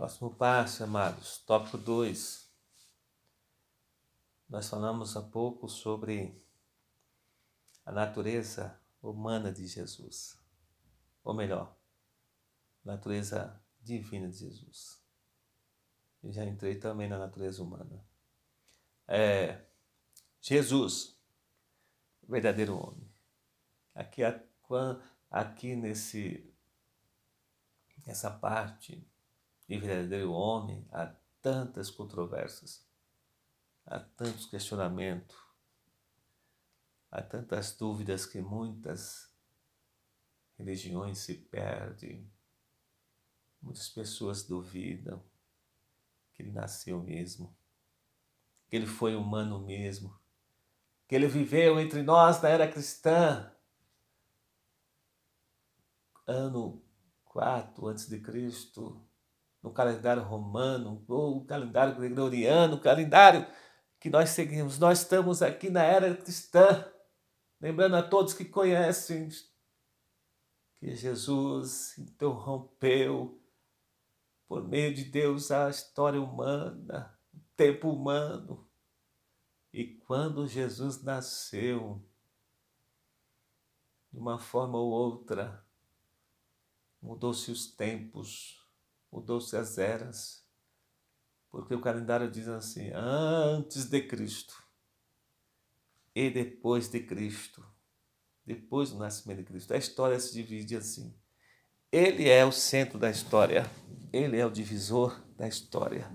Próximo passo, amados, tópico 2. Nós falamos há pouco sobre a natureza humana de Jesus, ou melhor, natureza divina de Jesus. E já entrei também na natureza humana. É, Jesus, verdadeiro homem. Aqui, aqui nesse, nessa parte de verdadeiro homem há tantas controvérsias, há tantos questionamentos, há tantas dúvidas que muitas religiões se perdem, muitas pessoas duvidam que ele nasceu mesmo, que ele foi humano mesmo, que ele viveu entre nós na era cristã, ano 4 antes de Cristo, no calendário romano, ou o calendário gregoriano, o calendário que nós seguimos. Nós estamos aqui na era cristã, lembrando a todos que conhecem que Jesus interrompeu por meio de Deus a história humana, o tempo humano. E quando Jesus nasceu, de uma forma ou outra, mudou-se os tempos, mudou-se as eras, porque o calendário diz assim: antes de Cristo e depois de Cristo, depois do nascimento de Cristo. A história se divide assim. Ele é o centro da história, ele é o divisor da história.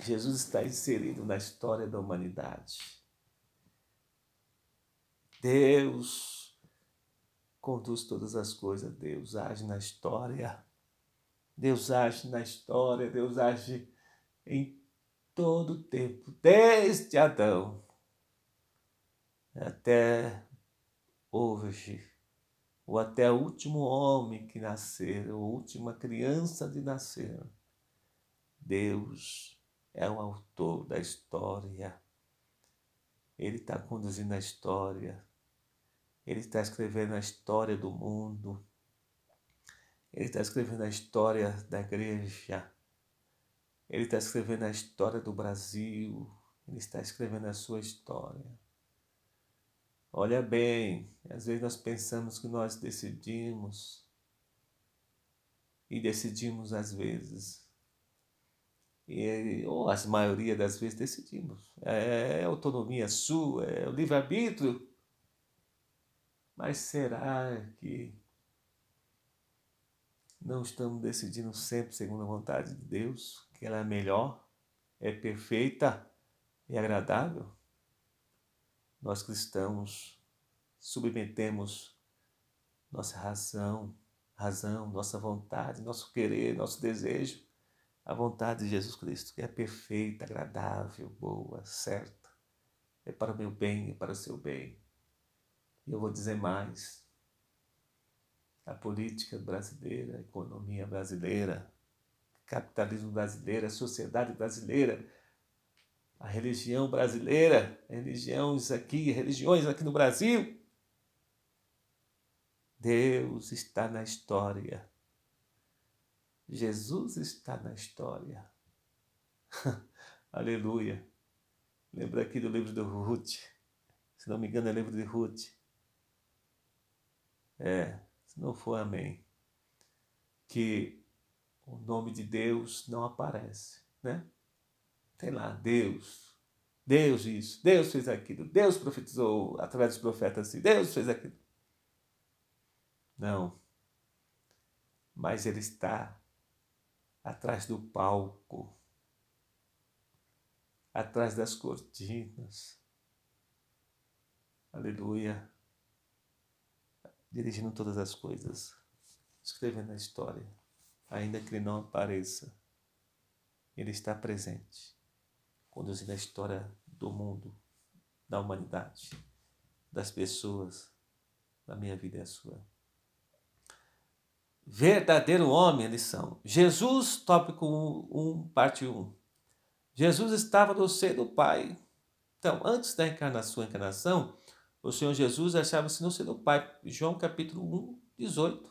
Jesus está inserido na história da humanidade. Deus conduz todas as coisas, Deus age na história. Deus age na história, Deus age em todo o tempo, desde Adão até hoje, ou até o último homem que nascer, ou a última criança de nascer. Deus é o autor da história. Ele está conduzindo a história. Ele está escrevendo a história do mundo. Ele está escrevendo a história da igreja. Ele está escrevendo a história do Brasil. Ele está escrevendo a sua história. Olha bem, às vezes nós pensamos que nós decidimos. E decidimos às vezes e, ou a maioria das vezes decidimos. É, é autonomia sua, é o livre-arbítrio. Mas será que não estamos decidindo sempre segundo a vontade de Deus, que ela é melhor, é perfeita e agradável? Nós cristãos submetemos nossa razão, razão, nossa vontade, nosso querer, nosso desejo a vontade de Jesus Cristo, que é perfeita, agradável, boa, certa. É para o meu bem e para o seu bem. E eu vou dizer mais. A política brasileira, a economia brasileira, capitalismo brasileiro, a sociedade brasileira, a religião brasileira, religiões aqui, religiões aqui no Brasil. Deus está na história Jesus está na história. Aleluia. Lembra aqui do livro de Ruth. Se não me engano, é livro de Ruth. É, se não for amém. Que o nome de Deus não aparece, né? Tem lá, Deus. Deus isso, Deus fez aquilo, Deus profetizou através dos profetas assim, Deus fez aquilo. Não. Mas ele está atrás do palco, atrás das cortinas. Aleluia. Dirigindo todas as coisas, escrevendo a história, ainda que ele não apareça, ele está presente, conduzindo a história do mundo, da humanidade, das pessoas, da minha vida e a sua verdadeiro homem eles são. Jesus, tópico 1, 1, parte 1. Jesus estava no seio do Pai. Então, antes da encarnação, encarnação, o Senhor Jesus achava-se no seio do Pai. João capítulo 1, 18.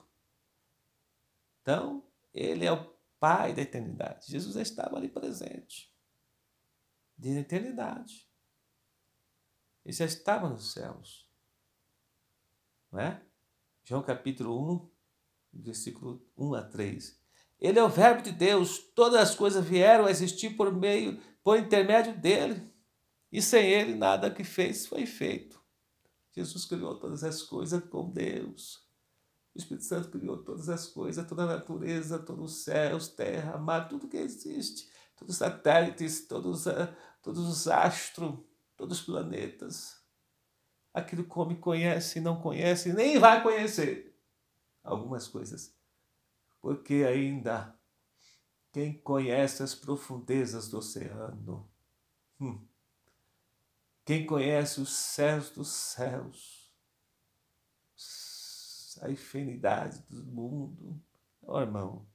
Então, ele é o Pai da eternidade. Jesus estava ali presente. De eternidade. Ele já estava nos céus. Não é? João capítulo 1, versículo 1 a 3. Ele é o verbo de Deus, todas as coisas vieram a existir por meio, por intermédio dele. E sem ele nada que fez foi feito. Jesus criou todas as coisas com Deus. O Espírito Santo criou todas as coisas, toda a natureza, todos os céus, terra, mar, tudo que existe, todos os satélites, todos, todos os astros, todos os planetas. Aquilo que conhece, não conhece, nem vai conhecer algumas coisas. Porque ainda quem conhece as profundezas do oceano, hum, quem conhece os céus dos céus, a infinidade do mundo. Oh, irmão,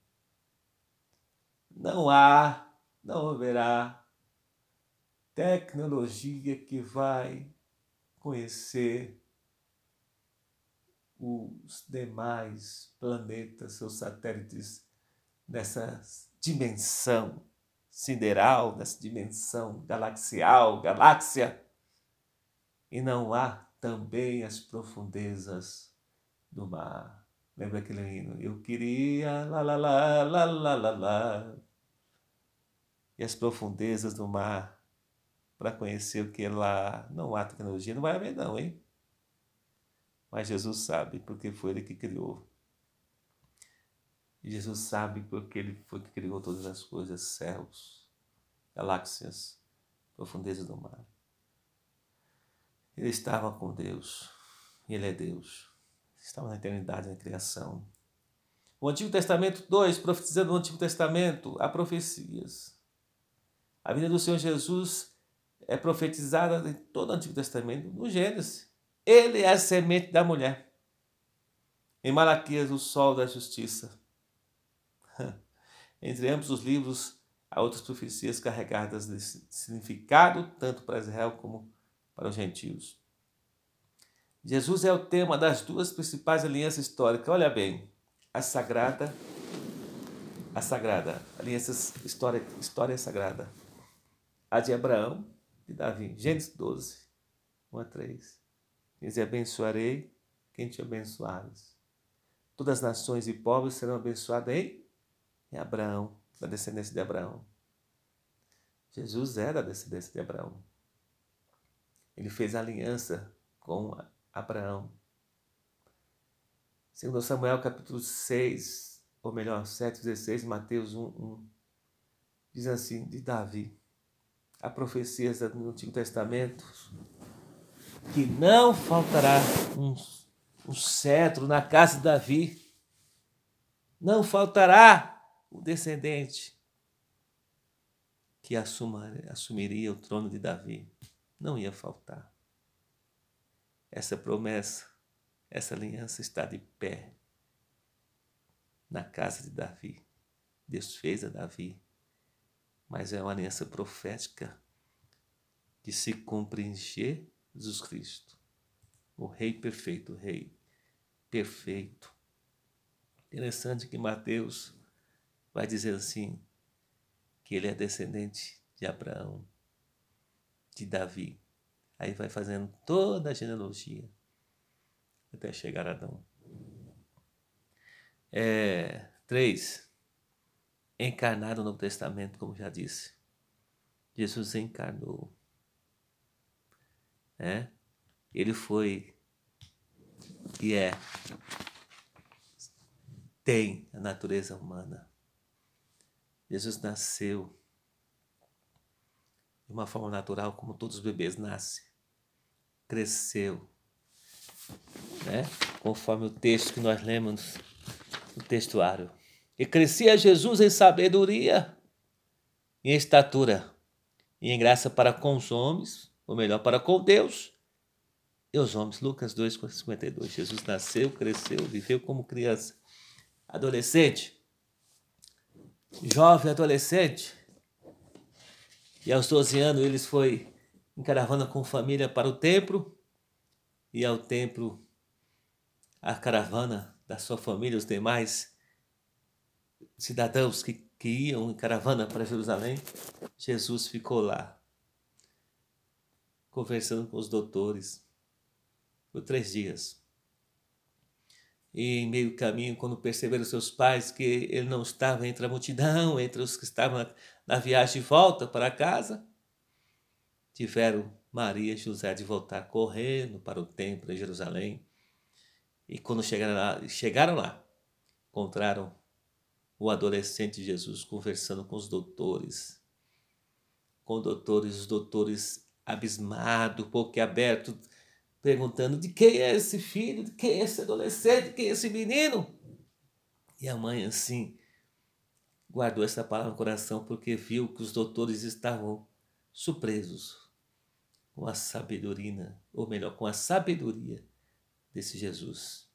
não há, não haverá tecnologia que vai conhecer os demais planetas, seus satélites, nessa dimensão sideral, nessa dimensão galaxial, galáxia. E não há também as profundezas do mar. Lembra aquele hino? Eu queria lá, lá, lá, lá, lá, lá, lá. E as profundezas do mar para conhecer o que é lá. Não há tecnologia, não vai haver não, hein? Mas Jesus sabe, porque foi Ele que criou. Jesus sabe porque Ele foi que criou todas as coisas, céus, galáxias, profundezas do mar. Ele estava com Deus, e Ele é Deus estava na eternidade, na criação. O Antigo Testamento 2, profetizando o Antigo Testamento, há profecias. A vida do Senhor Jesus é profetizada em todo o Antigo Testamento, no Gênesis. Ele é a semente da mulher. Em Malaquias, o sol da justiça. Entre ambos os livros, há outras profecias carregadas de significado, tanto para Israel como para os gentios. Jesus é o tema das duas principais alianças históricas. Olha bem, a sagrada, a sagrada, aliança história, história sagrada. A de Abraão e Davi. Gênesis 12, 1 a 3. Diz: abençoarei quem te abençoares. Todas as nações e povos serão abençoados em, em Abraão, da descendência de Abraão. Jesus é da descendência de Abraão. Ele fez aliança com Abraão. Segundo Samuel capítulo 6, ou melhor, 7, 16, Mateus 1, 1, diz assim, de Davi, há profecias no Antigo Testamento que não faltará um, um cetro na casa de Davi, não faltará o descendente que assumiria o trono de Davi, não ia faltar. Essa promessa, essa aliança está de pé na casa de Davi. Deus fez a Davi, mas é uma aliança profética que se cumpre em Jesus Cristo, o Rei perfeito, o Rei perfeito. Interessante que Mateus vai dizer assim, que ele é descendente de Abraão, de Davi. Aí vai fazendo toda a genealogia até chegar a Adão. É, três, encarnado no Novo Testamento, como já disse. Jesus encarnou. É? Ele foi e é, tem a natureza humana. Jesus nasceu de uma forma natural, como todos os bebês nascem cresceu. Né? Conforme o texto que nós lemos no textuário. E crescia Jesus em sabedoria, em estatura, e em graça para com os homens, ou melhor, para com Deus e os homens. Lucas 2, 52. Jesus nasceu, cresceu, viveu como criança, adolescente, jovem adolescente. E aos 12 anos eles foi em caravana com família para o templo, e ao templo a caravana da sua família, os demais cidadãos que que iam em caravana para Jerusalém, Jesus ficou lá, conversando com os doutores por três dias. E em meio caminho, quando perceberam seus pais que ele não estava entre a multidão, entre os que estavam na viagem de volta para casa, tiveram Maria e José de voltar correndo para o templo em Jerusalém. E quando chegaram lá, chegaram lá encontraram o adolescente Jesus conversando com os doutores. Com doutores, os doutores abismados, aberto, perguntando de quem é esse filho, de quem é esse adolescente, de quem é esse menino. E a mãe, assim, guardou essa palavra no coração porque viu que os doutores estavam surpresos com a sabedoria, ou melhor, com a sabedoria desse Jesus.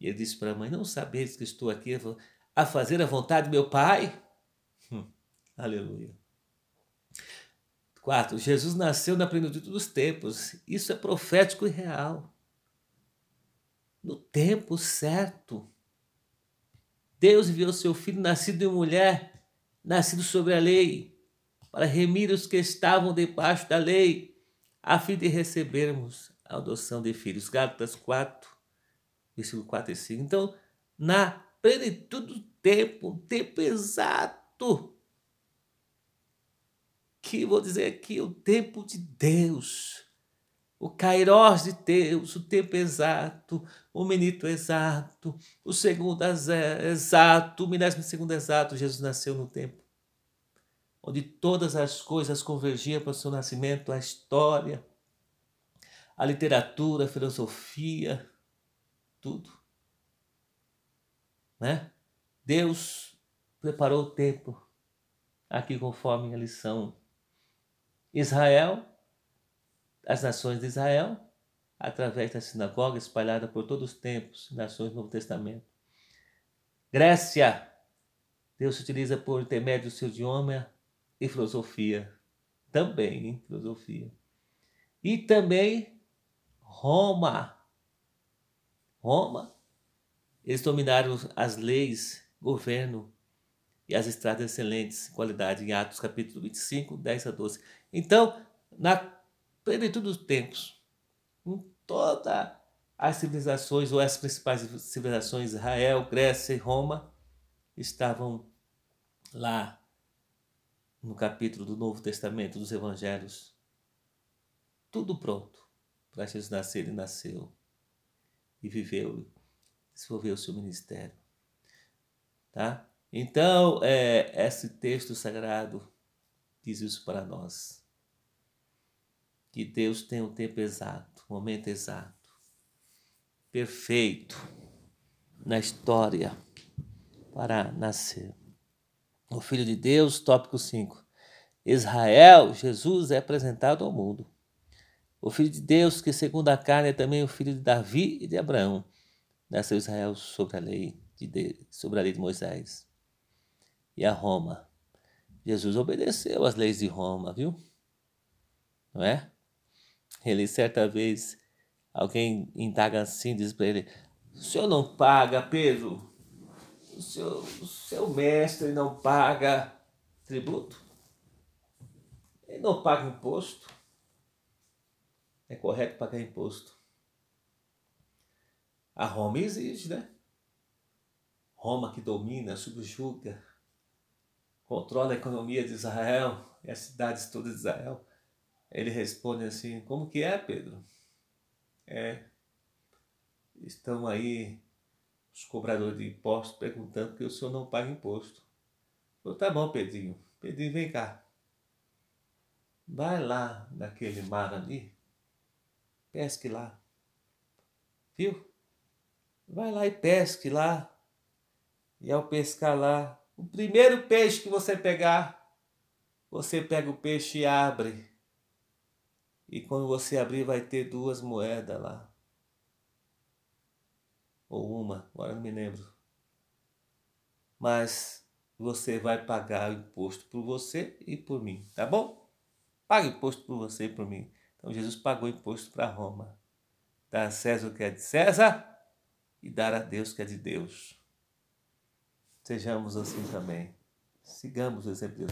E ele disse para a mãe: Não sabeis que estou aqui a fazer a vontade do meu Pai? Hum, aleluia. 4. Jesus nasceu na plenitude dos tempos. Isso é profético e real. No tempo certo. Deus enviou seu filho nascido de mulher, nascido sobre a lei, para remir os que estavam debaixo da lei, a fim de recebermos a adoção de filhos. Gálatas 4, versículo 4 e 5. Então, na plenitude do tempo, tempo exato, que vou dizer aqui, o tempo de Deus, o kairós de Deus, o tempo exato, o minuto exato, o segundo exato, o milésimo segundo exato, Jesus nasceu no tempo onde todas as coisas convergiam para o seu nascimento, a história, a literatura, a filosofia, tudo. Né? Deus preparou o tempo, aqui conforme a lição. Israel, as nações de Israel, através da sinagoga espalhada por todos os tempos, nações do Novo Testamento. Grécia, Deus se utiliza por intermédio do seu idioma e filosofia. Também, hein? filosofia. E também Roma. Roma. Eles dominaram as leis, governo e as estradas excelentes, qualidade, em Atos capítulo 25, 10 a 12. Então, na plenitude dos tempos, em todas as civilizações, ou as principais civilizações, Israel, Grécia e Roma, estavam lá no capítulo do Novo Testamento dos Evangelhos. Tudo pronto para Jesus nascer. Ele nasceu e viveu, desenvolveu o seu ministério. Tá? Então, é, esse texto sagrado diz isso para nós. Que Deus tem um tempo exato, um momento exato, perfeito na história para nascer o Filho de Deus, tópico 5. Israel, Jesus é apresentado ao mundo. O Filho de Deus, que segundo a carne é também o filho de Davi e de Abraão, nasceu Israel sobre a lei de, sobre a lei de Moisés. E a Roma. Jesus obedeceu às leis de Roma, viu? Não é? Ele certa vez, alguém indaga assim, diz para ele: O senhor não paga, Pedro, o seu, o seu mestre não paga tributo? Ele não paga imposto? É correto pagar imposto. A Roma exige, né? Roma que domina, subjuga, controla a economia de Israel e as cidades todas de Israel. Ele responde assim: Como que é, Pedro? É, estão aí os cobradores de impostos perguntando que o senhor não paga imposto. Falei, tá bom, Pedrinho. Pedrinho, vem cá. Vai lá naquele mar ali, pesque lá. Viu? Vai lá e pesque lá. E ao pescar lá, o primeiro peixe que você pegar, você pega o peixe e abre. E quando você abrir, vai ter duas moedas lá ou uma, agora não me lembro. Mas você vai pagar o imposto por você e por mim, tá bom? Paga imposto por você e por mim. Então Jesus pagou imposto para Roma. Dar a César o que é de César e dar a Deus o que é de Deus. Sejamos assim também. Sigamos o exemplo de